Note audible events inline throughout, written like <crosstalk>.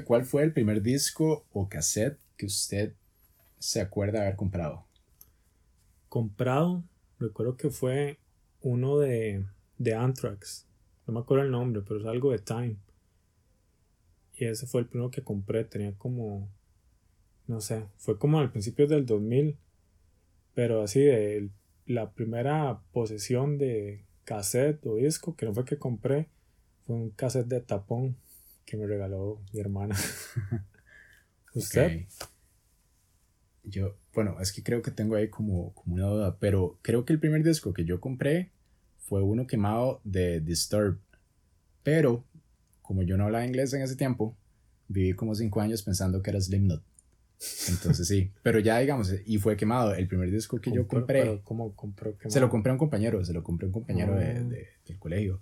¿cuál fue el primer disco o cassette que usted se acuerda haber comprado? Comprado, recuerdo que fue uno de, de Anthrax. No me acuerdo el nombre, pero es algo de Time. Y ese fue el primero que compré. Tenía como. No sé, fue como al principio del 2000. Pero así de la primera posesión de cassette o disco, que no fue que compré, fue un cassette de tapón que me regaló mi hermana. <laughs> ¿Usted? Yo, bueno, es que creo que tengo ahí como, como una duda, pero creo que el primer disco que yo compré fue uno quemado de Disturb. Pero, como yo no hablaba inglés en ese tiempo, viví como cinco años pensando que era Slipknot. Entonces sí, <laughs> pero ya digamos, y fue quemado. El primer disco que yo compré. ¿Cómo compró Se lo compré a un compañero, se lo compré a un compañero de, ah. de, del colegio.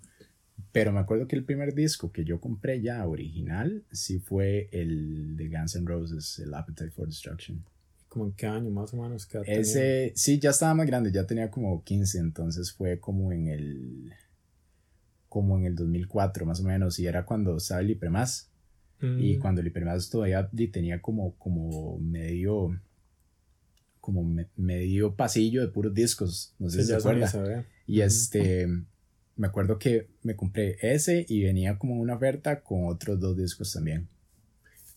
Pero me acuerdo que el primer disco que yo compré ya original sí fue el de Guns N' Roses, el Appetite for Destruction. ¿Cómo en qué año más o menos? Ese, sí, ya estaba más grande, ya tenía como 15, entonces fue como en el como en el 2004 más o menos, y era cuando estaba el Ipremas. Y mm. cuando el todavía tenía como, como medio como medio pasillo de puros discos, no sé si se acuerda. Y este me acuerdo que me compré ese y venía como una oferta con otros dos discos también.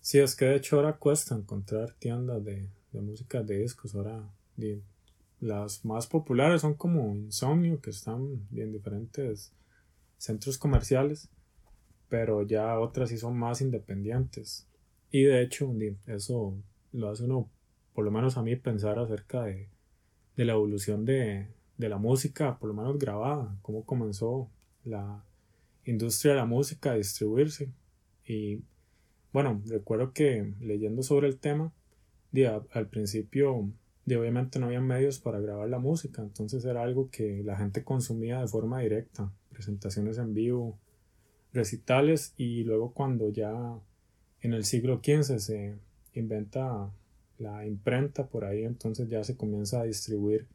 Sí, es que de hecho ahora cuesta encontrar tiendas de, de música de discos. Ahora las más populares son como Insomnio, que están en diferentes centros comerciales, pero ya otras sí son más independientes. Y de hecho, eso lo hace uno, por lo menos a mí, pensar acerca de, de la evolución de, de la música, por lo menos grabada, cómo comenzó la industria de la música a distribuirse. Y bueno, recuerdo que leyendo sobre el tema, al principio obviamente no había medios para grabar la música, entonces era algo que la gente consumía de forma directa, presentaciones en vivo, recitales y luego cuando ya en el siglo XV se inventa la imprenta por ahí, entonces ya se comienza a distribuir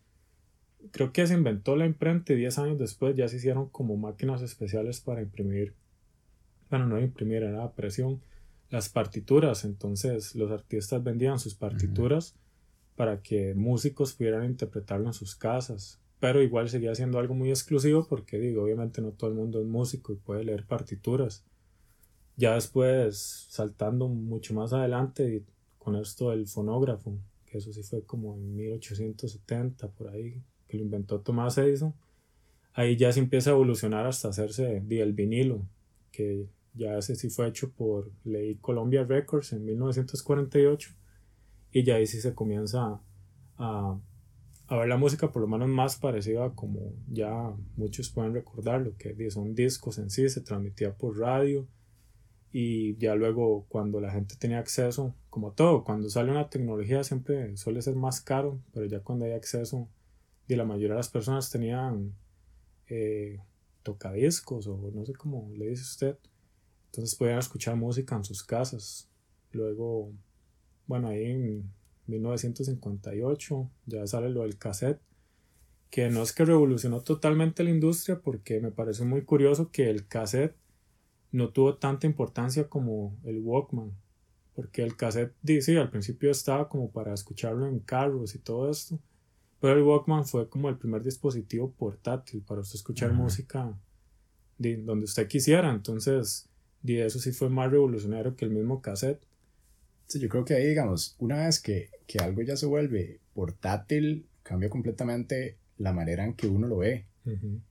creo que se inventó la imprenta y 10 años después ya se hicieron como máquinas especiales para imprimir, bueno, no imprimir, era presión, las partituras. Entonces los artistas vendían sus partituras para que músicos pudieran interpretarlo en sus casas. Pero igual seguía siendo algo muy exclusivo porque digo, obviamente no todo el mundo es músico y puede leer partituras. Ya después, saltando mucho más adelante, con esto del fonógrafo, que eso sí fue como en 1870, por ahí, que lo inventó Thomas Edison, ahí ya se empieza a evolucionar hasta hacerse el vinilo, que ya ese sí fue hecho por Ley Columbia Records en 1948 y ya ahí sí se comienza a, a, ver la música por lo menos más parecida como ya muchos pueden recordar lo que son discos en sí, se transmitía por radio y ya luego cuando la gente tenía acceso, como todo, cuando sale una tecnología siempre suele ser más caro, pero ya cuando hay acceso y la mayoría de las personas tenían eh, tocadiscos o no sé cómo le dice usted. Entonces podían escuchar música en sus casas. Luego, bueno, ahí en 1958 ya sale lo del cassette, que no es que revolucionó totalmente la industria porque me parece muy curioso que el cassette no tuvo tanta importancia como el Walkman. Porque el cassette, sí, al principio estaba como para escucharlo en carros y todo esto pero el Walkman fue como el primer dispositivo portátil para usted escuchar música de donde usted quisiera. Entonces, de eso sí fue más revolucionario que el mismo cassette. Sí, yo creo que ahí, digamos, una vez que, que algo ya se vuelve portátil, cambia completamente la manera en que uno lo ve.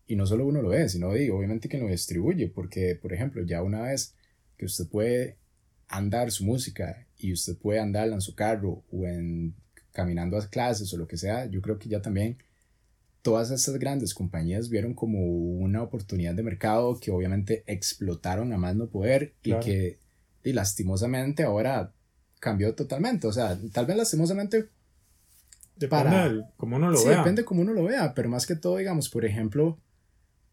Y no solo uno lo ve, sino digo, obviamente que lo distribuye, porque, por ejemplo, ya una vez que usted puede andar su música y usted puede andarla en su carro o en caminando a clases o lo que sea, yo creo que ya también todas estas grandes compañías vieron como una oportunidad de mercado que obviamente explotaron a más no poder y que y lastimosamente ahora cambió totalmente. O sea, tal vez lastimosamente... Depende para, como uno lo sí, depende como uno lo vea, pero más que todo, digamos, por ejemplo,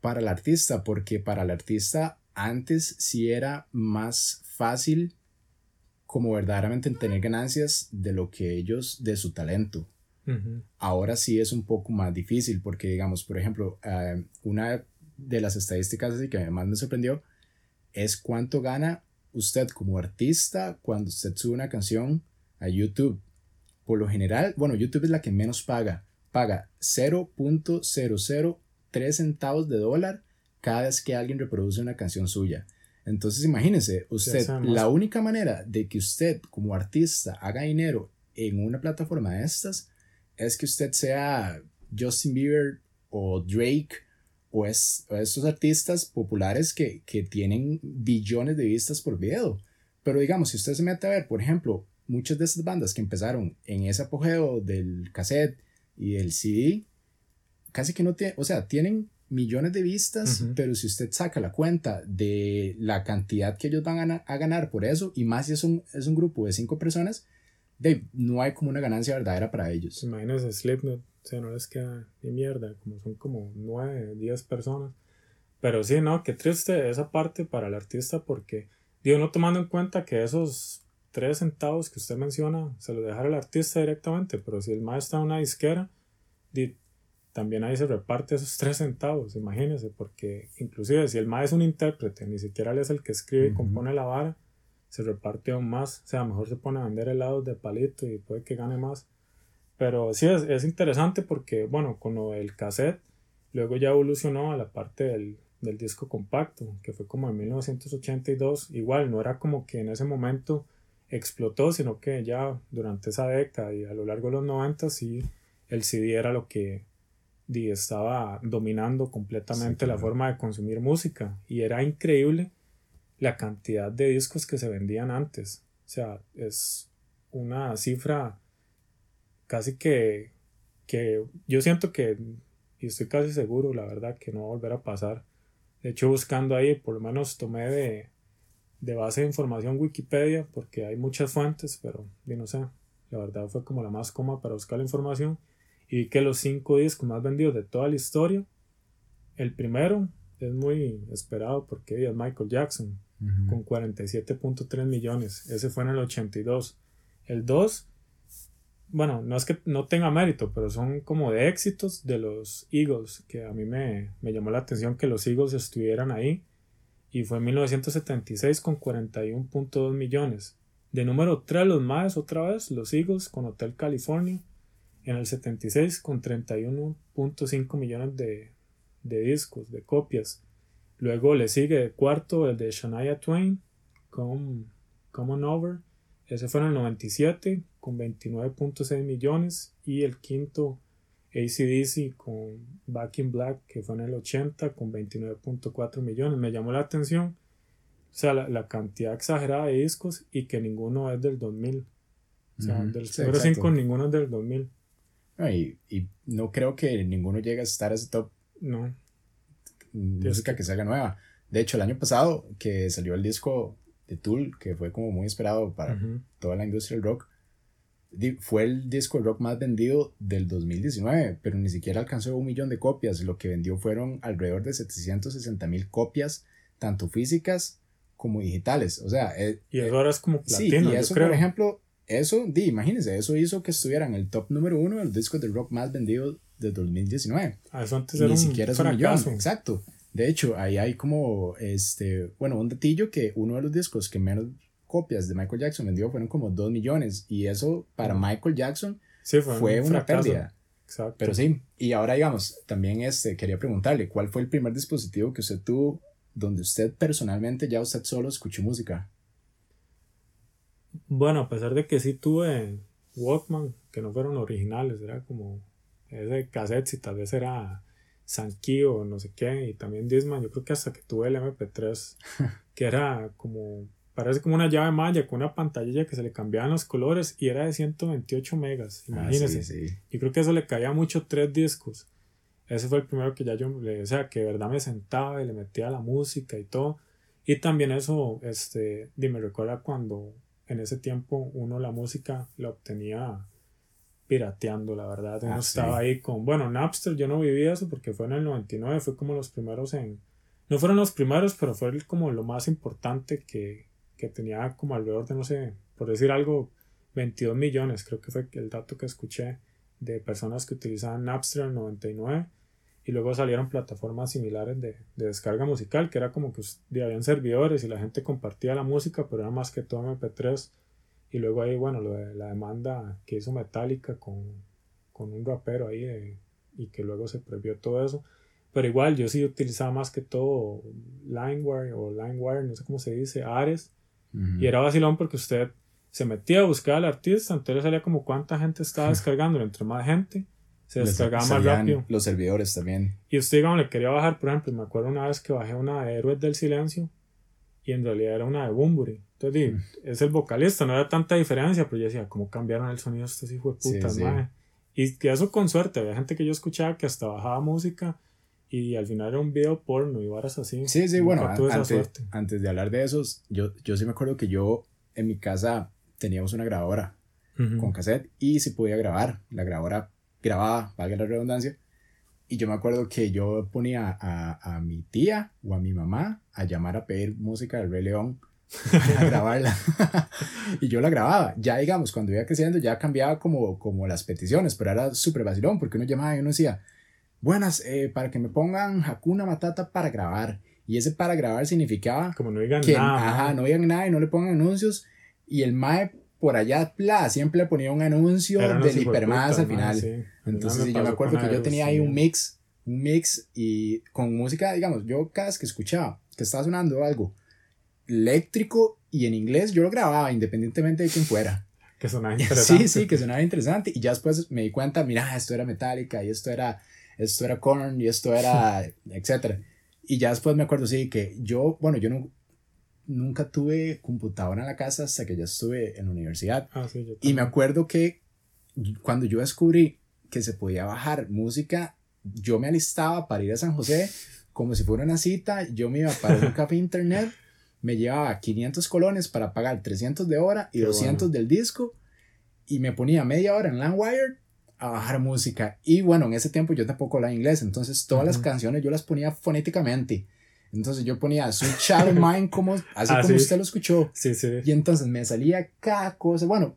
para el artista, porque para el artista antes sí era más fácil como verdaderamente en tener ganancias de lo que ellos, de su talento. Ahora sí es un poco más difícil porque, digamos, por ejemplo, eh, una de las estadísticas así que más me sorprendió es cuánto gana usted como artista cuando usted sube una canción a YouTube? Por lo general, bueno, YouTube es la que menos paga. Paga 0.003 centavos de dólar cada vez que alguien reproduce una canción suya. Entonces imagínese, usted, la única manera de que usted como artista haga dinero en una plataforma de estas es que usted sea Justin Bieber o Drake o, es, estos artistas populares que, que tienen billones de vistas por video. Pero digamos, si usted se mete a ver, por ejemplo, muchas de esas bandas que empezaron en ese apogeo del cassette y el CD, casi que no tienen, o sea, tienen millones de vistas, pero si usted saca la cuenta de la cantidad que ellos van a, ganar por eso, y más si es un, es un grupo de cinco personas, de, no hay como una ganancia verdadera para ellos. Imagínense Slipknot, o sea, no les queda ni mierda, como son como nueve, diez personas. Pero sí, no, qué triste esa parte para el artista porque, digo, no tomando en cuenta que esos tres centavos que usted menciona se los dejará al artista directamente, pero si el maestro está en una disquera, también ahí se reparte esos tres centavos, imagínense, porque inclusive si el maestro es un intérprete, ni siquiera él es el que escribe y compone la vara, se reparte aún más, o sea, mejor se pone a vender helados de palito y puede que gane más. Pero sí es, es interesante porque, bueno, con el cassette, luego ya evolucionó a la parte del, del disco compacto, que fue como en 1982, igual no era como que en ese momento explotó, sino que ya durante esa década y a lo largo de los 90 sí el CD era lo que estaba dominando completamente la forma de consumir música y era increíble la cantidad de discos que se vendían antes. O sea, es una cifra casi que, que yo siento que, y estoy casi seguro, la verdad, que no va a volver a pasar. De hecho, buscando ahí, por lo menos tomé de, de base de información Wikipedia, porque hay muchas fuentes, pero no sé, la verdad fue como la más cómoda para buscar la información y que los cinco discos más vendidos de toda la historia, el primero es muy esperado porque es Michael Jackson con 47.3 millones, ese fue en el 82. El 2, bueno, no es que no tenga mérito, pero son como de éxitos de los Eagles, que a mí me, me llamó la atención que los Eagles estuvieran ahí, y fue en 1976 con 41.2 millones. De número 3 los más, otra vez, los Eagles con Hotel California, en el 76 con 31.5 millones de, discos, de copias. Luego le sigue cuarto el de Shania Twain con Common Over. Ese fue en el 97 con 29.6 millones. Y el quinto ACDC con Back in Black que fue en el 80 con 29.4 millones. Me llamó la atención. O sea, la, cantidad exagerada de discos y que ninguno es del 2000. O sea, del 05 ninguno es del 2000 y, y, no creo que ninguno llegue a estar a ese top. No. Música que salga nueva. De hecho, el año pasado que salió el disco de Tool, que fue como muy esperado para toda la industria del rock, fue el disco de rock más vendido del 2019, pero ni siquiera alcanzó un millón de copias. Lo que vendió fueron alrededor de 760 mil copias, tanto físicas como digitales. O sea, eh, y ahora es como platino, sí, y eso, por ejemplo, eso, di, imagínense, eso hizo que estuviera en el top número uno de los discos de rock más vendidos de 2019. Ah, eso antes Ni siquiera es un millón, exacto. De hecho, ahí hay como, este, bueno, un datillo que uno de los discos que menos copias de Michael Jackson vendió fueron como 2 millones. Y eso para Michael Jackson fue, una pérdida. Exacto. Pero sí, y ahora digamos, también este, quería preguntarle, ¿cuál fue el primer dispositivo que usted tuvo donde usted personalmente ya usted solo escuchó música? Bueno, a pesar de que sí tuve Walkman, que no fueron originales, era como ese cassette, si tal vez era Sankey o no sé qué, y también Disman, yo creo que hasta que tuve el MP3, <laughs> que era como, parece como una llave malla con una pantalla que se le cambiaban los colores y era de 128 megas, ah, imagínense. Yo creo que eso le caía mucho tres discos. Ese fue el primero que ya yo, o sea, que de verdad me sentaba y le metía la música y todo. Y también eso, este, me recuerda cuando en ese tiempo uno la música la obtenía pirateando, la verdad. Uno ah, estaba ahí con, bueno, Napster yo no viví eso porque fue en el 99, fue como los primeros en, no fueron los primeros, pero fue como lo más importante que, que tenía como alrededor de, no sé, por decir algo, 22 millones, creo que fue el dato que escuché de personas que utilizaban Napster en el 99 y luego salieron plataformas similares de, de descarga musical, que era como que habían servidores y la gente compartía la música, pero era más que todo MP3. Y luego ahí, bueno, lo de la demanda que hizo Metallica con, con un rapero ahí y que luego se prohibió todo eso. Pero igual yo sí utilizaba más que todo LimeWire o LimeWire, no sé cómo se dice, Ares. Y era vacilón porque usted se metía a buscar al artista, entonces salía como cuánta gente estaba <laughs> descargando, entre más gente se descargaba más rápido. Los servidores también. Y usted, digamos, le quería bajar, por ejemplo, me acuerdo una vez que bajé una de Héroes del Silencio y en realidad era una de Bumburi. Entonces, es el vocalista, no era tanta diferencia, pero yo decía, ¿cómo cambiaron el sonido estos hijos de puta, Y que eso con suerte, había gente que yo escuchaba que hasta bajaba música y al final era un video porno y varas así. Sí, sí, bueno, antes, antes, de hablar de esos, yo, yo sí me acuerdo que yo en mi casa teníamos una grabadora con cassette y se podía grabar. La grabadora grababa, valga la redundancia. Y yo me acuerdo que yo ponía a, a mi tía o a mi mamá a llamar a pedir música del Rey León a <laughs> grabarla. <laughs> y yo la grababa. Ya, digamos, cuando iba creciendo, ya cambiaba como, como las peticiones, pero era súper vacilón porque uno llamaba y uno decía, buenas, eh, para que me pongan Hakuna Matata para grabar. Y ese para grabar significaba como no digan nada. Ajá, no digan nada y no le pongan anuncios. Y el MAE por allá pla, siempre le ponía un anuncio del hipermás al final. Entonces yo me acuerdo que yo tenía ahí un mix, un mix y con música, digamos, yo cada vez que escuchaba que estaba sonando algo eléctrico y en inglés, yo lo grababa independientemente de quién fuera. <laughs> Que sonaba <laughs> interesante. Sí, sí, que sonaba interesante. Y ya después me di cuenta, mira, esto era Metallica y esto era esto era Korn y esto era, <laughs> etcétera. Y ya después me acuerdo, sí, que yo, bueno, yo no, nunca tuve computadora en la casa hasta que ya estuve en la universidad. Ah, sí, yo y me acuerdo que cuando yo descubrí que se podía bajar música, yo me alistaba para ir a San José como si fuera una cita, yo me iba para un <laughs> café internet, me llevaba 500 colones para pagar 300 de hora y 200 del disco y me ponía media hora en LandWire a bajar música. Y bueno, en ese tiempo yo tampoco hablaba inglés, entonces todas las canciones yo las ponía fonéticamente. Entonces yo ponía Sweet Child Mind como, así ah, como usted lo escuchó. Sí, sí. Y entonces me salía cada cosa. Bueno,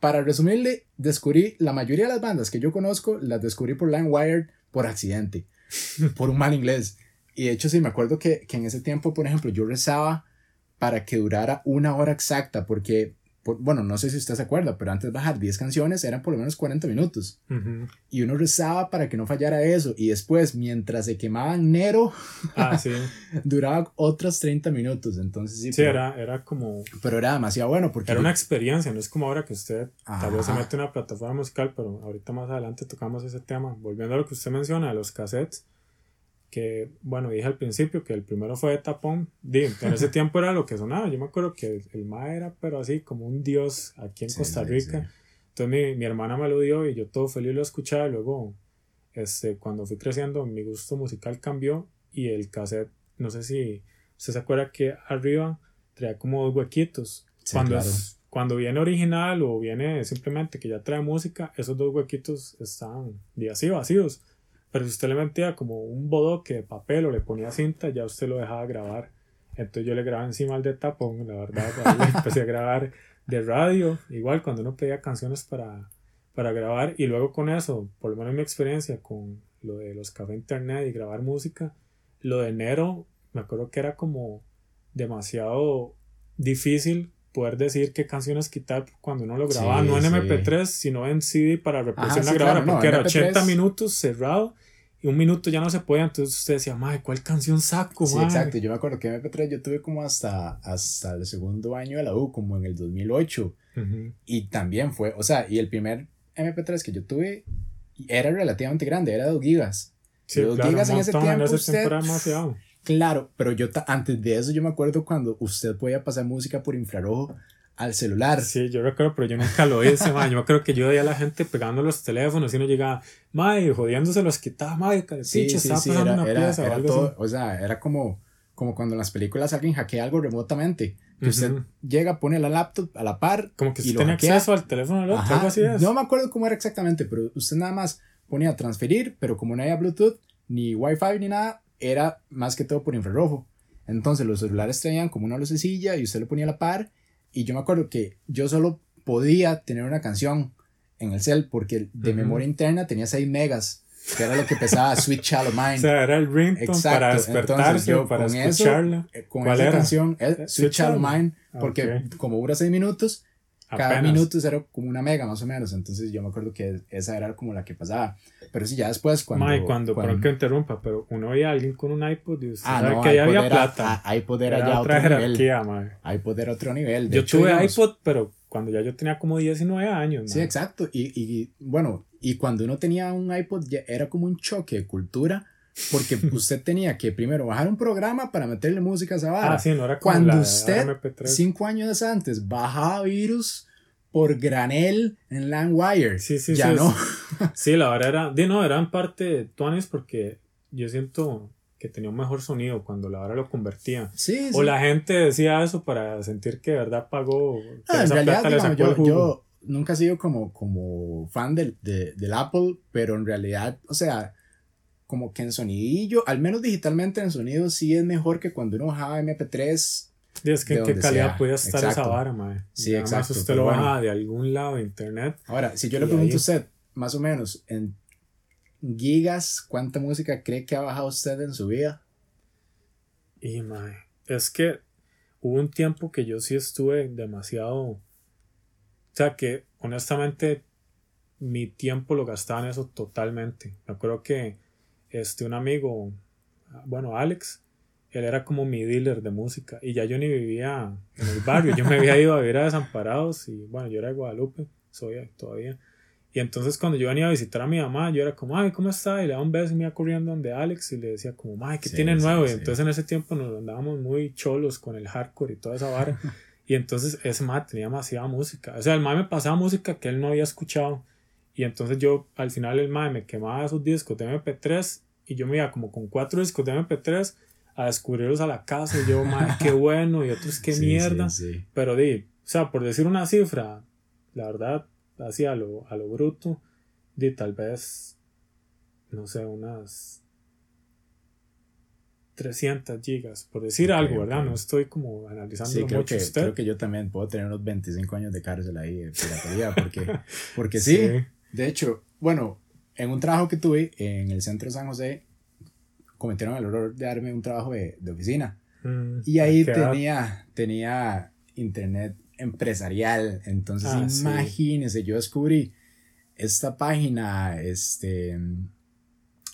para resumirle, descubrí la mayoría de las bandas que yo conozco, las descubrí por LimeWire por accidente, <laughs> por un mal inglés. Y de hecho sí, me acuerdo que, que en ese tiempo, por ejemplo, yo rezaba para que durara una hora exacta, porque bueno, no sé si usted se acuerda, pero antes de bajar 10 canciones eran por lo menos 40 minutos. Y uno rezaba para que no fallara eso. Y después, mientras se quemaban Nero, <laughs> ah, sí. duraba otros 30 minutos. Entonces sí. Sí, era, era como. Pero era demasiado bueno porque. Era una experiencia, no es como ahora que usted tal vez se mete en una plataforma musical, pero ahorita más adelante tocamos ese tema. Volviendo a lo que usted menciona, los cassettes que, bueno, dije al principio que el primero fue de tapón, en ese <laughs> tiempo era lo que sonaba, yo me acuerdo que el Ma era, pero así como un dios aquí en Costa Rica, entonces mi, mi, hermana me lo dio y yo todo feliz lo escuchaba, y luego, este, cuando fui creciendo, mi gusto musical cambió y el cassette, no sé si usted se acuerda que arriba traía como dos huequitos, cuando, cuando viene original o viene simplemente que ya trae música, esos dos huequitos están así vacíos. Pero si usted le metía como un bodoque de papel o le ponía cinta, ya usted lo dejaba grabar. Entonces yo le grababa encima al de tapón, la verdad. <laughs> empecé a grabar de radio, igual cuando uno pedía canciones para, para grabar. Y luego con eso, por lo menos mi experiencia con lo de los cafés internet y grabar música, lo de enero, me acuerdo que era como demasiado difícil poder decir qué canciones quitar cuando uno lo grababa, no en MP3, sino en CD para reproducir la grabadora, porque era 80 minutos cerrado y un minuto ya no se podía, entonces usted decía, madre, ¿cuál canción saco? Sí, exacto, yo me acuerdo que MP3 yo tuve como hasta, hasta el segundo año de la U, como en el 2008, y también fue, o sea, y el primer MP3 que yo tuve era relativamente grande, era 2 gigas. Sí, 2 gigas en ese tiempo, usted, demasiado. Claro, pero yo antes de eso yo me acuerdo cuando usted podía pasar música por infrarrojo al celular. Sí, yo recuerdo, pero yo nunca lo hice, man. Yo creo que yo veía a la gente pegando los teléfonos y uno llegaba, madre, jodiéndose los quitaba, madre, sí, sí, sí, era, una era, pieza o todo, O sea, era como, como cuando en las películas alguien hackea algo remotamente. Que usted llega, pone la laptop a la par. Como que usted tiene acceso al teléfono del otro, algo así es. No me acuerdo cómo era exactamente, pero usted nada más ponía transferir, pero como no había Bluetooth, ni Wi-Fi, ni nada, era más que todo por infrarrojo. Entonces los celulares traían como una lucecilla y usted le ponía a la par y yo me acuerdo que yo solo podía tener una canción en el cel porque de memoria interna tenía 6 megas. que era lo que pesaba Sweet Shallow Mind. <laughs> O sea, era el ringtone para despertarse, yo, para con escucharla. Eso, con esa canción, Sweet Shallow Mind, porque como dura seis minutos, cada minuto era como una mega más o menos. Entonces yo me acuerdo que esa era como la que pasaba. Pero sí, ya después cuando. May, cuando, cuando... que interrumpa, pero uno veía a alguien con un iPod y usted ah, sabe no, que ya había plata. iPod era, ya otro nivel. iPod era otro nivel. yo tuve iPod, pero cuando ya yo tenía como 19 años. Sí, exacto. Y, y bueno, y cuando uno tenía un iPod ya era como un choque de cultura porque <laughs> usted tenía que primero bajar un programa para meterle música a esa vara. Ah, sí, no era como Cuando usted, cinco años antes, bajaba virus por granel en LandWire. Sí, sí, ya no. Sí, la verdad era, de no, era en parte Tuanes porque yo siento que tenía un mejor sonido cuando la hora lo convertía. Sí, O la gente decía eso para sentir que de verdad pagó. Ah, en realidad, yo, nunca he sido como, como fan del, del Apple, pero en realidad, o sea, como que en sonidillo, al menos digitalmente en sonido, sí es mejor que cuando uno bajaba MP3. Y es que en qué calidad puede estar esa vara, mae. Sí, exacto. usted lo baja de algún lado de internet. Ahora, si yo le pregunto a usted, más o menos, en gigas, ¿cuánta música cree que ha bajado usted en su vida? Y, mae, es que hubo un tiempo que yo sí estuve demasiado. O sea, que honestamente mi tiempo lo gastaba en eso totalmente. Me acuerdo que este, un amigo, bueno, Alex, él era como mi dealer de música y ya yo ni vivía en el barrio, yo me había ido a vivir a Desamparados y bueno, yo era de Guadalupe, soy todavía. Y entonces cuando yo venía a visitar a mi mamá, yo era como, ay, ¿cómo está? Y le daba un beso y me iba corriendo donde Alex y le decía como, ay, ¿qué tiene nuevo? y entonces en ese tiempo nos andábamos muy cholos con el hardcore y toda esa vara. <laughs> y entonces ese ma tenía demasiada música. O sea, el ma me pasaba música que él no había escuchado. Y entonces yo, al final, el mae me quemaba sus discos de MP3 y yo me iba como con cuatro discos de MP3 a descubrirlos a la casa. Y yo, mae, qué <laughs> bueno, y otros, qué mierda. Pero di, o sea, por decir una cifra, la verdad, así a lo, a lo bruto, di tal vez, no sé, unas 300 gigas, por decir algo, ¿verdad? No estoy como analizando sí, creo que, Creo que yo también puedo tener unos 25 años de cárcel ahí de piratería, porque, <laughs> porque sí, de hecho, bueno, en un trabajo que tuve en el centro de San José, cometieron el error de darme un trabajo de, de oficina. Mm, y ahí tenía, tenía internet empresarial. Entonces, ah, imagínense, yo descubrí esta página, este,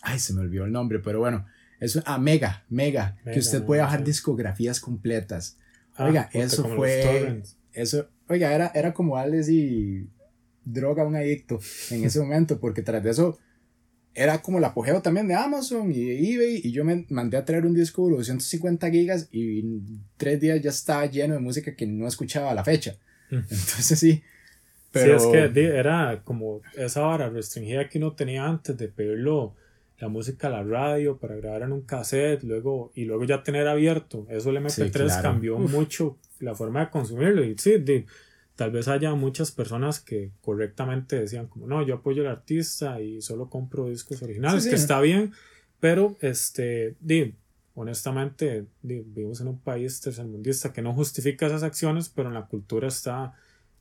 ay, se me olvidó el nombre, pero bueno, es ah, Mega, Mega, que usted puede bajar discografías completas. Ah, oiga, eso fue, eso, oiga, era, era como Alex y droga un adicto en ese momento, porque tras de eso era como el apogeo también de Amazon y de eBay, y yo me mandé a traer un disco de 250 gigas y en tres días ya estaba lleno de música que no escuchaba a la fecha. Mm. Entonces sí. Pero... Sí, es que era como esa vara restringida que uno tenía antes de pedirlo la música a la radio para grabar en un cassette luego y luego ya tener abierto eso el MP3 cambió mucho la forma de consumirlo y sí de, tal vez haya muchas personas que correctamente decían como no yo apoyo al artista y solo compro discos originales que está bien pero este honestamente vivimos en un país tercermundista que no justifica esas acciones pero en la cultura está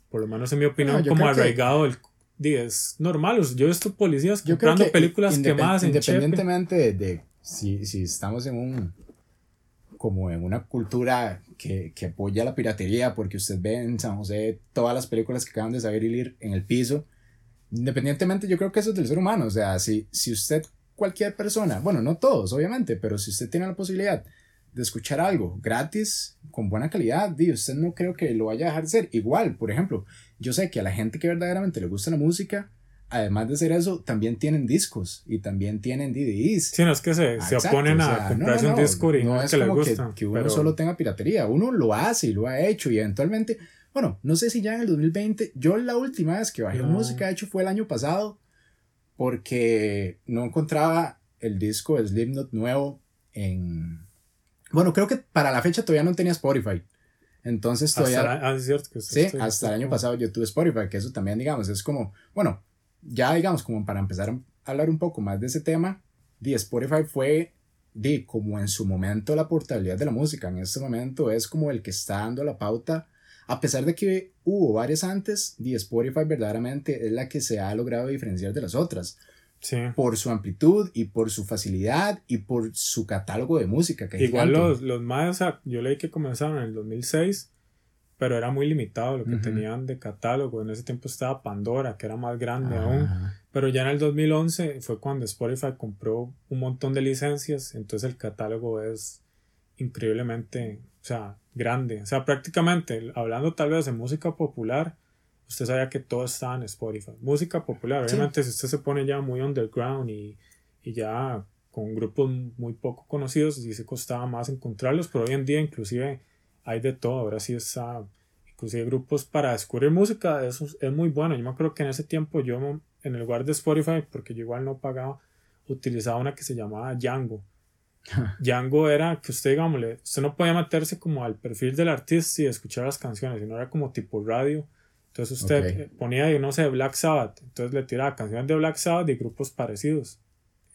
por lo menos en mi opinión como arraigado el es normal. Yo he visto policías comprando películas quemadas en independientemente de, si, si estamos en un como en una cultura que, que, apoya la piratería, porque usted ve en San José todas las películas que acaban de saber ir en el piso. Independientemente, yo creo que eso es del ser humano. O sea, si, si usted, cualquier persona, bueno, no todos, obviamente, pero si usted tiene la posibilidad de escuchar algo gratis, con buena calidad, usted no creo que lo vaya a dejar de ser. Igual, por ejemplo, yo sé que a la gente que verdaderamente le gusta la música, además de hacer eso, también tienen discos y también tienen DVDs. Sí, no es que se, se oponen a comprarse un disco y no es que como que, que, uno solo tenga piratería, uno lo hace y lo ha hecho y eventualmente, bueno, no sé si ya en el 2020, yo la última vez que bajé música, de hecho fue el año pasado, porque no encontraba el disco de Slipknot nuevo en... Bueno, creo que para la fecha todavía no tenía Spotify. Entonces todavía... ah, es cierto que sí, hasta el año pasado yo tuve Spotify, que eso también, digamos, es como, bueno, ya digamos, como para empezar a hablar un poco más de ese tema, The Spotify fue de como en su momento la portabilidad de la música, en este momento es como el que está dando la pauta, a pesar de que hubo varias antes, The Spotify verdaderamente es la que se ha logrado diferenciar de las otras. por su amplitud y por su facilidad y por su catálogo de música. Que Igual los, los más, yo leí que comenzaron en el 2006, pero era muy limitado lo que tenían de catálogo. En ese tiempo estaba Pandora, que era más grande aún. Pero ya en el 2011 fue cuando Spotify compró un montón de licencias, entonces el catálogo es increíblemente, o sea, grande. O sea, prácticamente, hablando tal vez de música popular, usted sabía que todo estaba en Spotify. Música popular, obviamente si usted se pone ya muy underground y, y ya con grupos muy poco conocidos, sí se costaba más encontrarlos, pero hoy en día inclusive hay de todo, ahora sí está, inclusive grupos para descubrir música, eso es muy bueno. Yo me acuerdo que en ese tiempo yo en el lugar de Spotify, porque yo igual no pagaba, utilizaba una que se llamaba Django. <laughs> Django era que usted, digámosle, usted no podía meterse como al perfil del artista y escuchar las canciones, sino era como tipo radio entonces usted ponía, no sé, Black Sabbath, entonces le tiraba canciones de Black Sabbath y grupos parecidos.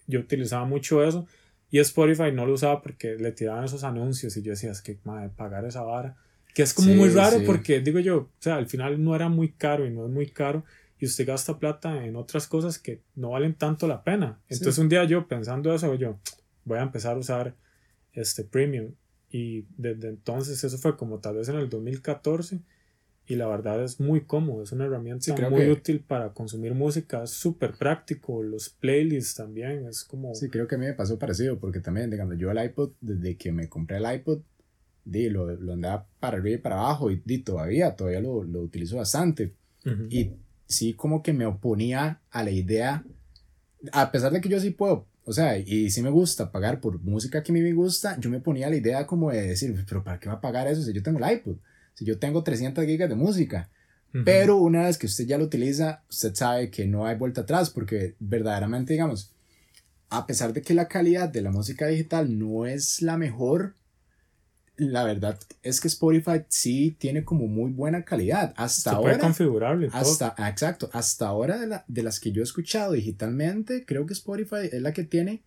Yo utilizaba mucho eso y Spotify no lo usaba porque le tiraban esos anuncios y yo decía, es que, madre, pagar esa vara. Que es como muy raro porque, digo yo, o sea, al final no era muy caro y no es muy caro y usted gasta plata en otras cosas que no valen tanto la pena. Entonces un día yo pensando eso, yo voy a empezar a usar este premium y desde entonces eso fue como tal vez en el 2014 y la verdad es muy cómodo, es una herramienta muy útil para consumir música, es súper práctico, los playlists también, es como... Sí, creo que a mí me pasó parecido, porque también, digamos, yo el iPod, desde que me compré el iPod, di, lo, lo andaba para arriba y para abajo, y, di, todavía, todavía lo, lo utilizo bastante. Y sí como que me oponía a la idea, a pesar de que yo sí puedo, o sea, y sí me gusta pagar por música que a mí me gusta, yo me ponía la idea como de decir, pero ¿para qué va a pagar eso si yo tengo el iPod? Si yo tengo 300 gigas de música, pero una vez que usted ya lo utiliza, usted sabe que no hay vuelta atrás porque verdaderamente, digamos, a pesar de que la calidad de la música digital no es la mejor, la verdad es que Spotify sí tiene como muy buena calidad. Hasta ahora. configurable. Hasta, exacto. Hasta ahora de, la, de las que yo he escuchado digitalmente, creo que Spotify es la que tiene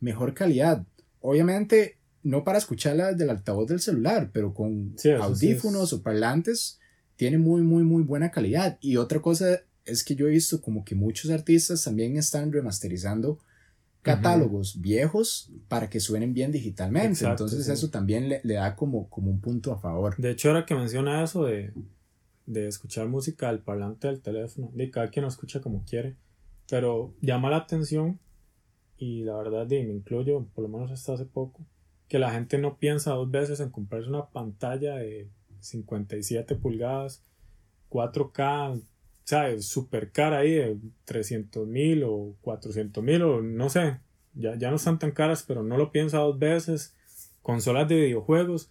mejor calidad. Obviamente, no para escucharla del altavoz del celular, pero con audífonos o parlantes, tiene muy, muy, muy buena calidad. Y otra cosa es que yo he visto como que muchos artistas también están remasterizando catálogos viejos para que suenen bien digitalmente. Entonces eso también le, le, da como, como un punto a favor. De hecho, ahora que menciona eso de, de escuchar música al parlante del teléfono, de cada quien lo escucha como quiere, pero llama la atención y la verdad, de, me incluyo, por lo menos hasta hace poco, que la gente no piensa dos veces en comprarse una pantalla de 57 pulgadas, 4K, ¿sabes? Super cara ahí de 300 mil o 400 mil o no sé, ya, ya no están tan caras, pero no lo piensa dos veces. Consolas de videojuegos,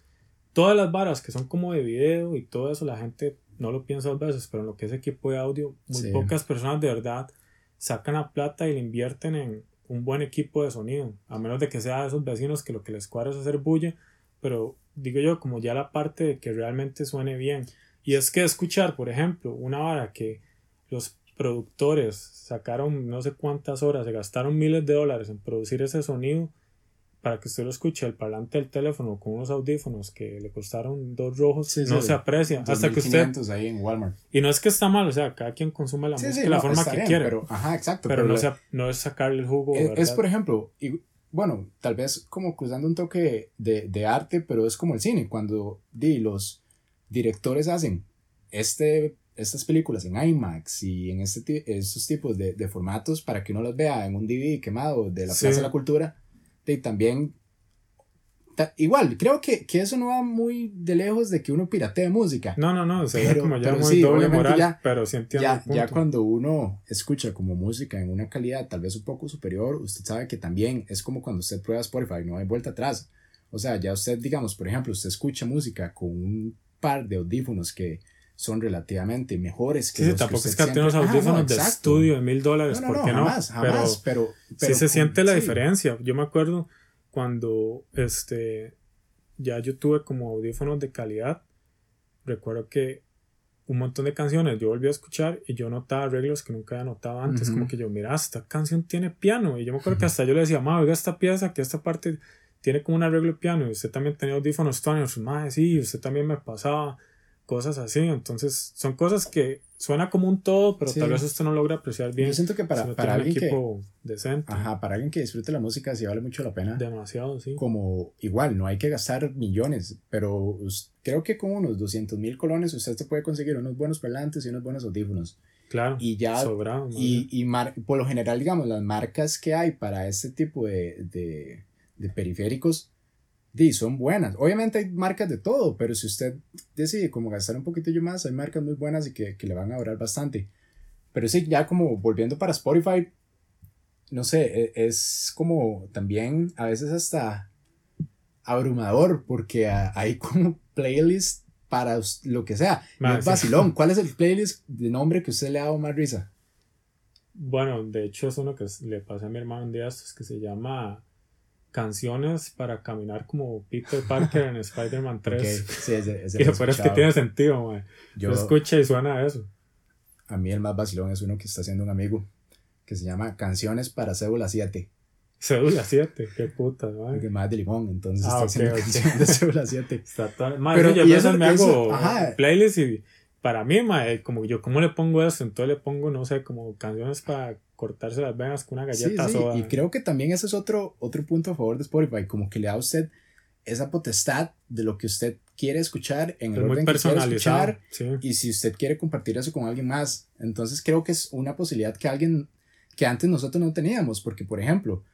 todas las varas que son como de video y todo eso, la gente no lo piensa dos veces, pero en lo que es equipo de audio, muy pocas personas de verdad sacan la plata y le invierten en, un buen equipo de sonido, a menos de que sea de esos vecinos que lo que les cuadra es hacer bulla, pero digo yo, como ya la parte de que realmente suene bien. Y es que escuchar, por ejemplo, una vara que los productores sacaron no sé cuántas horas, se gastaron miles de dólares en producir ese sonido, para que usted lo escuche el parlante del teléfono con unos audífonos que le costaron dos rojos, no se aprecia. Hasta que usted. ahí en Walmart. Y no es que está mal, o sea, cada quien consume la música de la forma que quiere. Pero, ajá, exacto. Pero, no, no, es sacarle el jugo. Es, es, por ejemplo, y, bueno, tal vez como cruzando un toque de, de arte, pero es como el cine, cuando di, los directores hacen este estas películas en IMAX y en este estos tipos de, de, formatos para que uno las vea en un DVD quemado de la Plaza de la Cultura, y también igual, creo que, que, eso no va muy de lejos de que uno piratee música. No, no, no, se como ya muy doble moral, ya, pero sí ya, ya, cuando uno escucha como música en una calidad tal vez un poco superior, usted sabe que también es como cuando usted prueba Spotify, no hay vuelta atrás. O sea, ya usted, digamos, por ejemplo, usted escucha música con un par de audífonos que son relativamente mejores que sí, los tampoco que es que tiene unos audífonos de estudio de mil dólares, no, ¿por qué no? Jamás, jamás, pero, pero, sí se siente la diferencia. Yo me acuerdo cuando este ya yo tuve como audífonos de calidad, recuerdo que un montón de canciones yo volví a escuchar y yo notaba arreglos que nunca había notado antes, como que yo, mira, esta canción tiene piano y yo me acuerdo que hasta yo le decía, ma, oiga esta pieza, que esta parte tiene como un arreglo de piano y usted también tenía audífonos Tony, más sí, usted también me pasaba cosas así. Entonces, son cosas que suena como un todo, pero tal vez usted no logra apreciar bien. Yo siento que para, para alguien que. Decente. Ajá, para alguien que disfrute la música sí vale mucho la pena. Demasiado, sí. Como igual, no hay que gastar millones, pero creo que con unos 200 mil colones usted se puede conseguir unos buenos parlantes y unos buenos audífonos. Claro. Y ya. Sobrado, y, y por lo general, digamos, las marcas que hay para este tipo de, de, de periféricos di, son buenas. Obviamente hay marcas de todo, pero si usted decide como gastar un poquitillo más, hay marcas muy buenas y que, que le van a durar bastante. Pero sí, ya como volviendo para Spotify, no sé, e, es como también a veces hasta abrumador porque hay como playlist para lo que sea. vacilón. <laughs> ¿Cuál es el playlist de nombre que usted le ha dado más risa? Bueno, de hecho es uno que le pasé a mi hermano un día, es que se llama canciones para caminar como Peter Parker en <laughs> Spider-Man 3. Okay. Sí, ese, ese <laughs> y es que tiene sentido, man. Yo, escucha y suena eso. A mí el más vacilón es uno que está haciendo un amigo que se llama Canciones para Cédula 7. Cédula 7, qué puta, man. Que más de limón, entonces ah, está haciendo canciones de Cédula 7. <laughs> Está todo... Pero, yo y eso, me hago playlist y para mí, man, como yo, ¿cómo le pongo eso? Entonces le pongo, no sé, como canciones para cortarse las venas con una galleta sí, sí. Y creo que también ese es otro, otro punto a favor de Spotify, como que le da a usted esa potestad de lo que usted quiere escuchar en el orden que quiere escuchar y si usted quiere compartir eso con alguien más. Entonces creo que es una posibilidad que alguien que antes nosotros no teníamos, porque por ejemplo,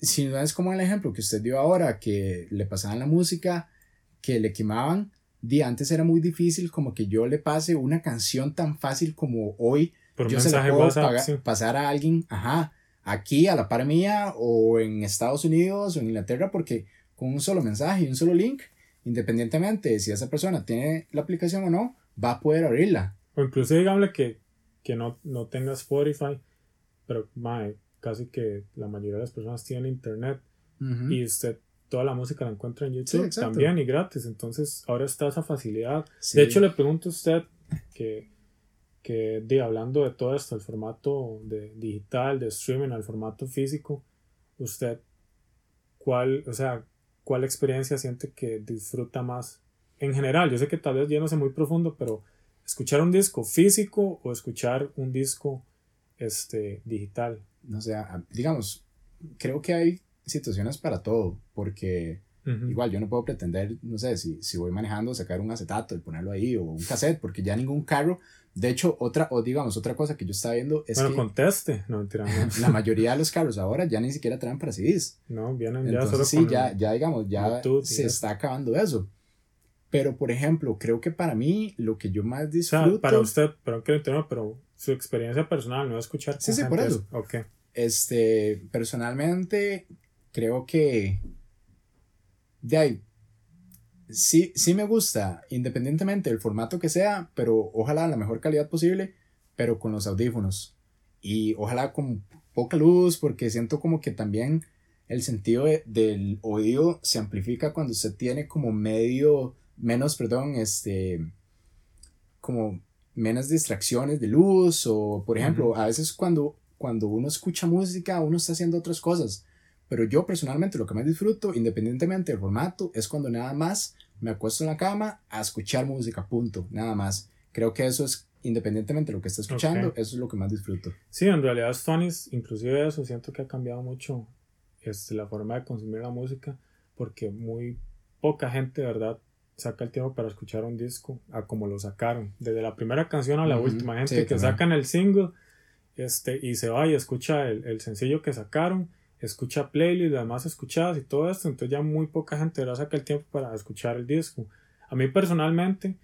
si no es como el ejemplo que usted dio ahora, que le pasaban la música, que le quemaban, de antes era muy difícil como que yo le pase una canción tan fácil como hoy yo se la puedo pasar a alguien, ajá, aquí a la par mía o en Estados Unidos o en Inglaterra porque con un solo mensaje y un solo link, independientemente de si esa persona tiene la aplicación o no, va a poder abrirla. O incluso digámosle que, que no, no tenga Spotify, pero casi que la mayoría de las personas tienen internet y usted toda la música la encuentra en YouTube también y gratis. Entonces ahora está esa facilidad. De hecho, le pregunto a usted que que de, hablando de todo esto, el formato de digital, de streaming, al formato físico, usted, ¿cuál, o sea, cuál experiencia siente que disfruta más? En general, yo sé que tal vez ya no sé muy profundo, pero escuchar un disco físico o escuchar un disco este, digital. No sé, digamos, creo que hay situaciones para todo, porque igual yo no puedo pretender, no sé, si, si voy manejando, sacar un acetato y ponerlo ahí o un cassette, porque ya ningún carro de hecho, otra, o digamos, otra cosa que yo estaba viendo es bueno, conteste. No, mentira, <laughs> La mayoría de los carros ahora ya ni siquiera traen para CDs. No, vienen ya solo sí, ya, ya digamos, ya se está acabando eso. Pero, por ejemplo, creo que para mí lo que yo más disfruto... O sea, para usted, pero que pero su experiencia personal, no escuchar Sí, sí, por eso. Ok. Este, personalmente, creo que... De ahí, sí, sí me gusta, independientemente del formato que sea, pero ojalá la mejor calidad posible, pero con los audífonos. Y ojalá con poca luz, porque siento como que también el sentido del oído se amplifica cuando usted tiene como medio, menos, perdón, este, como menos distracciones de luz o, por ejemplo, a veces cuando, cuando uno escucha música, uno está haciendo otras cosas. Pero yo personalmente lo que más disfruto, independientemente del formato, es cuando nada más me acuesto en la cama a escuchar música, punto, nada más. Creo que eso es, independientemente de lo que esté escuchando, eso es lo que más disfruto. Sí, en realidad Stonis, inclusive eso, siento que ha cambiado mucho este, la forma de consumir la música, porque muy poca gente, verdad, saca el tiempo para escuchar un disco a como lo sacaron. Desde la primera canción a la última, gente que sacan el single este, y se va y escucha el, el sencillo que sacaron escucha playlists, las más escuchadas y todo esto, entonces ya muy poca gente le saca el tiempo para escuchar el disco. A mí personalmente,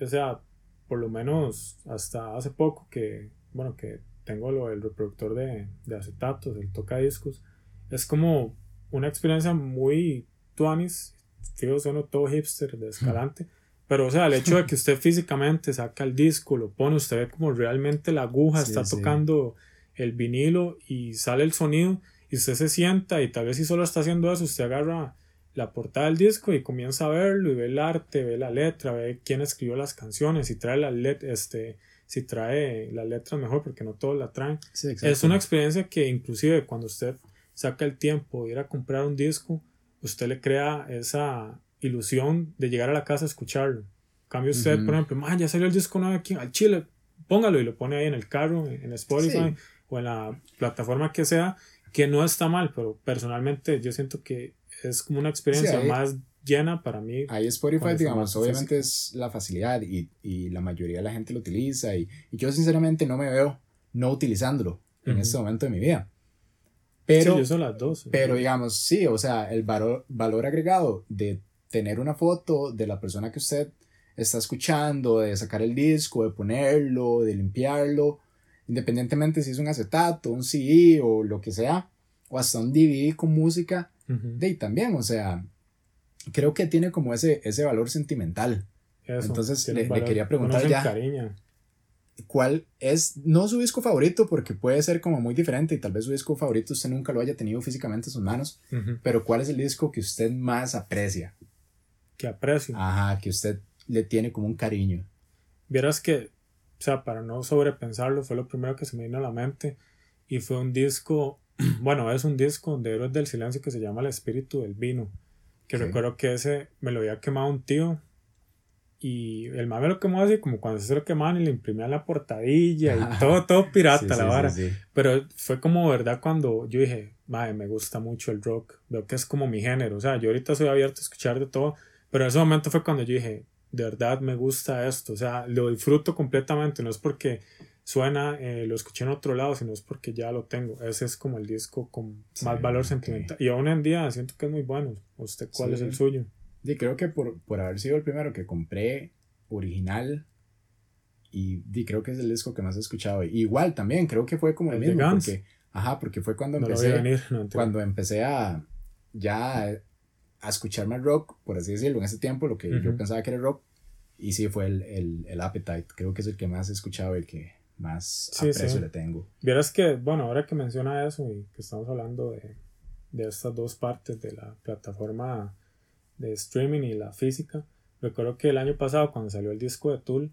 o sea, por lo menos hasta hace poco que, bueno, que tengo lo, el reproductor de, de acetatos, el tocadiscos, es como una experiencia muy tuanis, digo, sueno todo hipster, de escalante, <laughs> pero o sea, el hecho de que usted físicamente saca el disco, lo pone, usted ve como realmente la aguja está tocando el vinilo y sale el sonido, y usted se sienta y tal vez si solo está haciendo eso, usted agarra la portada del disco y comienza a verlo y ve el arte, ve la letra, ve quién escribió las canciones, si trae la let este, si trae la letra mejor porque no todos la traen. es una experiencia que inclusive cuando usted saca el tiempo de ir a comprar un disco, usted le crea esa ilusión de llegar a la casa a escucharlo. cambio usted, por ejemplo, ya salió el disco nuevo aquí al Chile, póngalo y lo pone ahí en el carro, en Spotify o en la plataforma que sea, que no está mal, pero personalmente yo siento que es como una experiencia más llena para mí. Ahí Spotify, digamos, obviamente es la facilidad y, y, la mayoría de la gente lo utiliza y, y yo sinceramente no me veo no utilizándolo en este momento de mi vida. Pero, sí, yo las dos. Pero digamos, sí, o sea, el valor, valor agregado de tener una foto de la persona que usted está escuchando, de sacar el disco, de ponerlo, de limpiarlo, independientemente si es un acetato, un CD o lo que sea, o hasta un DVD con música, de ahí también, o sea, creo que tiene como ese, ese valor sentimental. Entonces le, quería preguntar ya, ¿cuál es, no su disco favorito, porque puede ser como muy diferente y tal vez su disco favorito usted nunca lo haya tenido físicamente en sus manos, pero cuál es el disco que usted más aprecia? Que aprecio. Ajá, que usted le tiene como un cariño. Vieras que, o sea, para no sobrepensarlo, fue lo primero que se me vino a la mente y fue un disco, <clears throat> bueno, es un disco de Héroes del Silencio que se llama El Espíritu del Vino, que recuerdo que ese me lo había quemado un tío y el mame lo quemó así como cuando se lo quemaban y le imprimían la portadilla y todo, <laughs> todo pirata la vara. Pero fue como verdad cuando yo dije, madre, me gusta mucho el rock, veo que es como mi género. O sea, yo ahorita soy abierto a escuchar de todo, pero en ese momento fue cuando yo dije, de verdad me gusta esto. O sea, lo disfruto completamente, no es porque suena, eh, lo escuché en otro lado, sino es porque ya lo tengo. Ese es como el disco con más valor sentimental. Y aún en día siento que es muy bueno. ¿Usted cuál es el suyo? Sí, creo que por, por haber sido el primero que compré original y, creo que es el disco que más he escuchado. igual también, creo que fue como el, mismo. Porque, ajá, porque fue cuando empecé, cuando empecé a ya a escuchar más rock, por así decirlo, en ese tiempo, lo que yo pensaba que era rock. Y sí, fue el, el, el, Appetite. Creo que es el que más he escuchado el que más aprecio le tengo. Vieras que, bueno, ahora que menciona eso y que estamos hablando de, de estas dos partes de la plataforma de streaming y la física. Recuerdo que el año pasado, cuando salió el disco de Tool,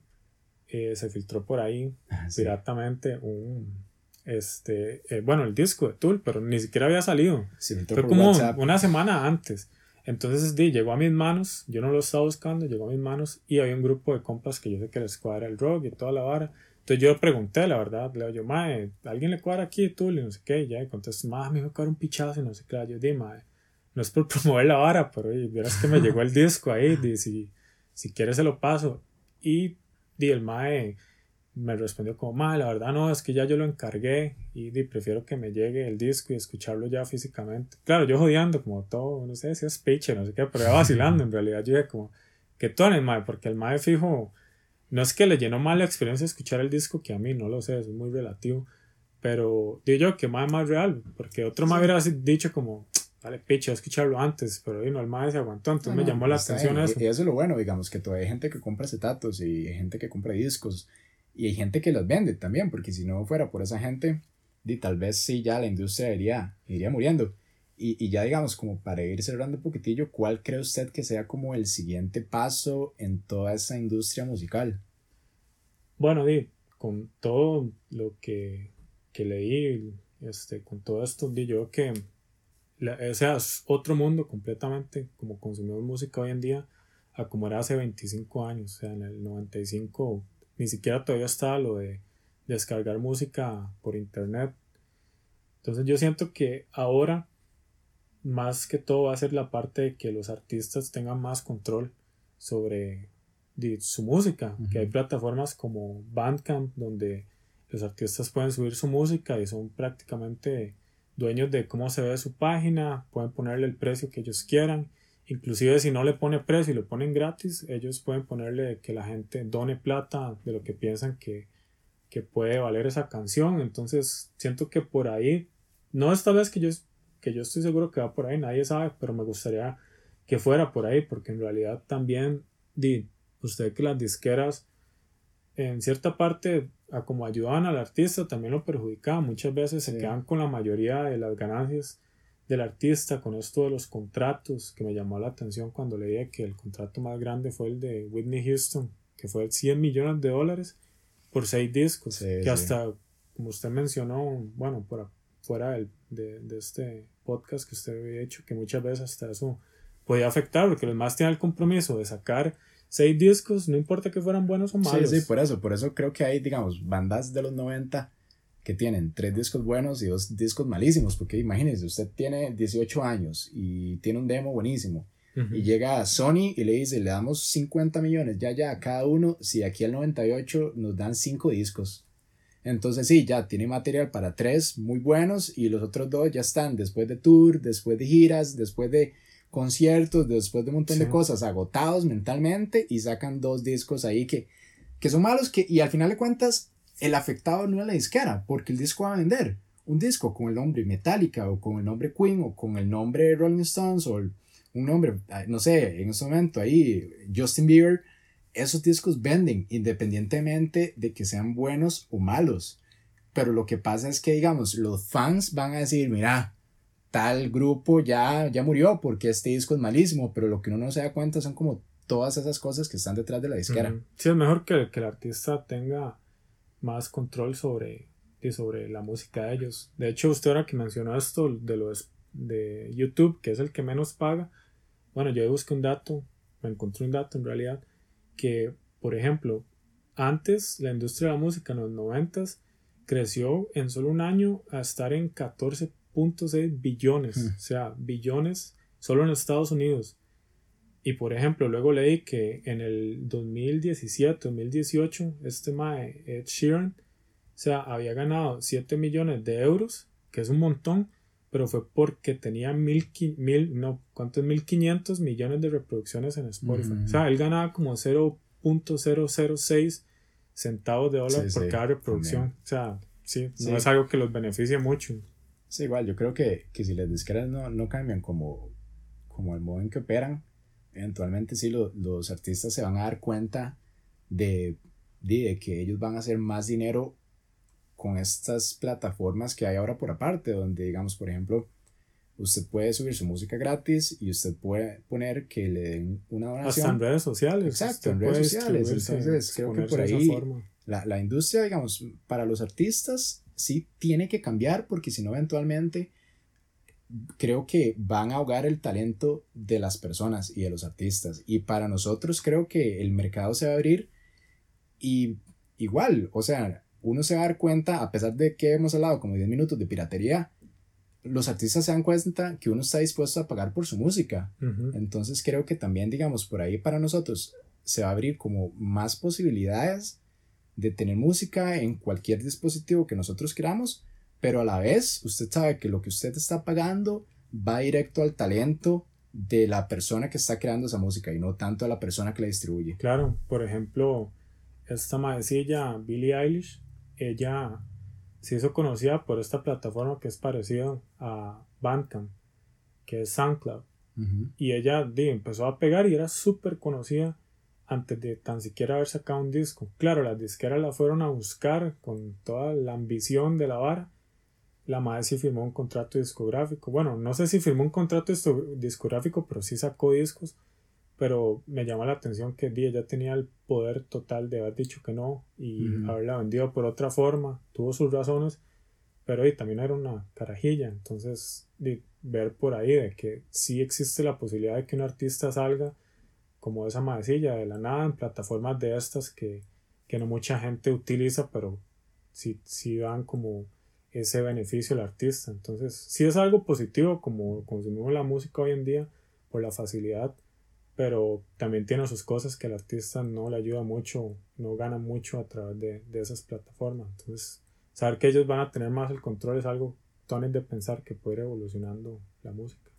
eh, se filtró por ahí <laughs> ah, piratamente un. Este, eh, bueno, el disco de Tool, pero ni siquiera había salido. Fue como una semana antes. Entonces di, llegó a mis manos, yo no lo estaba buscando, llegó a mis manos y había un grupo de compas que yo sé que les cuadra el rock y toda la vara. Entonces yo pregunté, la verdad, le digo yo, mae, ¿alguien le cuadra aquí Tool? Y no sé qué, y ya, y contesté, mae, me iba a cuadrar un pichazo y no sé qué. Yo di, mae, no es por <laughs> promover la vara, pero oye, verás que me llegó el disco ahí, di, si, si quieres se lo paso. Y di, el mae me respondió como, mae, la verdad no, es que ya yo lo encargué y di, prefiero que me llegue el disco y escucharlo ya físicamente. Claro, yo jodiendo como todo, no sé si es piche, no sé qué, pero ya vacilando en realidad. Yo dije como, que el mae, porque el mae fijo, no es que le llenó mal la experiencia de escuchar el disco, que a mí no lo sé, es muy relativo. Pero digo yo que mae es más real, porque otro mae hubiera dicho como, vale, picho, escucharlo antes, pero vino el maestro se aguantó, entonces me llamó la atención eso. Y eso es lo bueno, digamos, que todavía hay gente que compra acetatos y hay gente que compra discos y hay gente que los vende también, porque si no fuera por esa gente, y tal vez sí ya la industria iría, iría muriendo. Y, y, ya digamos, como para ir cerrando un poquitillo, ¿cuál cree usted que sea como el siguiente paso en toda esa industria musical? Bueno, di, con todo lo que, que leí, este, con todo esto, di yo que o sea, es otro mundo completamente como consumimos música hoy en día a como era hace 25 años. O sea, en el 95 ni siquiera todavía estaba lo de descargar música por internet. Entonces yo siento que ahora más que todo va a ser la parte de que los artistas tengan más control sobre su música, que hay plataformas como Bandcamp donde los artistas pueden subir su música y son prácticamente dueños de cómo se ve su página, pueden ponerle el precio que ellos quieran. Inclusive si no le pone precio y lo ponen gratis, ellos pueden ponerle que la gente done plata de lo que piensan que, que puede valer esa canción. Entonces siento que por ahí, no esta vez que yo, que yo estoy seguro que va por ahí, nadie sabe, pero me gustaría que fuera por ahí, porque en realidad también, di, usted que las disqueras en cierta parte a como ayudaban al artista también lo perjudicaban. Muchas veces se quedan con la mayoría de las ganancias del artista con esto de los contratos que me llamó la atención cuando leí que el contrato más grande fue el de Whitney Houston que fue de 100 millones de dólares por seis discos que hasta como usted mencionó bueno por fuera del, de, de, este podcast que usted había hecho que muchas veces hasta eso podía afectar porque los más tienen el compromiso de sacar seis discos, no importa que fueran buenos o malos. Sí, sí, por eso, por eso creo que hay, digamos, bandas de los 90 que tienen tres discos buenos y dos discos malísimos, porque imagínense, usted tiene 18 años y tiene un demo buenísimo. Y llega a Sony y le dice, le damos 50 millones ya, ya a cada uno, si aquí al 98 nos dan cinco discos. Entonces sí, ya tiene material para tres muy buenos y los otros dos ya están después de tour, después de giras, después de conciertos, después de un montón de cosas, agotados mentalmente y sacan dos discos ahí que, que son malos que, y al final de cuentas el afectado no es la disquera, porque el disco va a vender. Un disco con el nombre Metallica o con el nombre Queen o con el nombre Rolling Stones o un nombre, no sé, en ese momento ahí Justin Bieber esos discos venden independientemente de que sean buenos o malos. Pero lo que pasa es que, digamos, los fans van a decir, mira, tal grupo ya, ya murió porque este disco es malísimo, pero lo que uno no se da cuenta son como todas esas cosas que están detrás de la disquera. Sí, es mejor que, que, el artista tenga más control sobre, sobre la música de ellos. De hecho, usted ahora que mencionó esto de los de YouTube, que es el que menos paga, bueno, yo busqué un dato, me encontré un dato en realidad, que, por ejemplo, antes la industria de la música en los 90 creció en solo un año a estar en 14.6 billones, o sea, billones solo en Estados Unidos. Y por ejemplo, luego leí que en el 2017, 2018, este Mae Ed Sheeran, o sea, había ganado 7 millones de euros, que es un montón, pero fue porque tenía mil, mil no, ¿cuántos? 1500 millones de reproducciones en Spotify. O sea, él ganaba como 0.006 centavos de dólar por cada reproducción. O sea, sí, no es algo que los beneficie mucho. Sí, igual, yo creo que, que si las disqueras no, no cambian como, como el modo en que operan, eventualmente sí los artistas se van a dar cuenta de, de que ellos van a hacer más dinero con estas plataformas que hay ahora por aparte, donde digamos, por ejemplo, usted puede subir su música gratis y usted puede poner que le den una donación. Hasta en redes sociales. Exacto, en redes sociales. Entonces, creo que por ahí la, la, industria, digamos, para los artistas sí tiene que cambiar porque si no, eventualmente creo que van a ahogar el talento de las personas y de los artistas. Y para nosotros creo que el mercado se va a abrir y igual, o sea, uno se va a dar cuenta, a pesar de que hemos hablado como 10 minutos de piratería, los artistas se dan cuenta que uno está dispuesto a pagar por su música. Entonces creo que también, digamos, por ahí para nosotros se va a abrir como más posibilidades de tener música en cualquier dispositivo que nosotros queramos, pero a la vez usted sabe que lo que usted está pagando va directo al talento de la persona que está creando esa música y no tanto a la persona que la distribuye. Claro, por ejemplo, esta maecilla Billie Eilish ella se hizo conocida por esta plataforma que es parecida a Bandcamp, que es SoundCloud. Y ella empezó a pegar y era súper conocida antes de tan siquiera haber sacado un disco. Claro, las disqueras la fueron a buscar con toda la ambición de la vara. La madre sí firmó un contrato discográfico. Bueno, no sé si firmó un contrato discográfico, pero sí sacó discos. Pero me llama la atención que ella tenía el poder total de haber dicho que no y haberla vendido por otra forma, tuvo sus razones, pero y también era una carajilla, entonces ver por ahí de que sí existe la posibilidad de que un artista salga como esa maecilla de la nada en plataformas de estas que, que no mucha gente utiliza, pero sí, sí dan como ese beneficio al artista, entonces sí es algo positivo como consumimos la música hoy en día por la facilidad pero también tiene sus cosas que el artista no le ayuda mucho, no gana mucho a través de, de esas plataformas. Entonces, saber que ellos van a tener más el control es algo tones de pensar que puede ir evolucionando la música.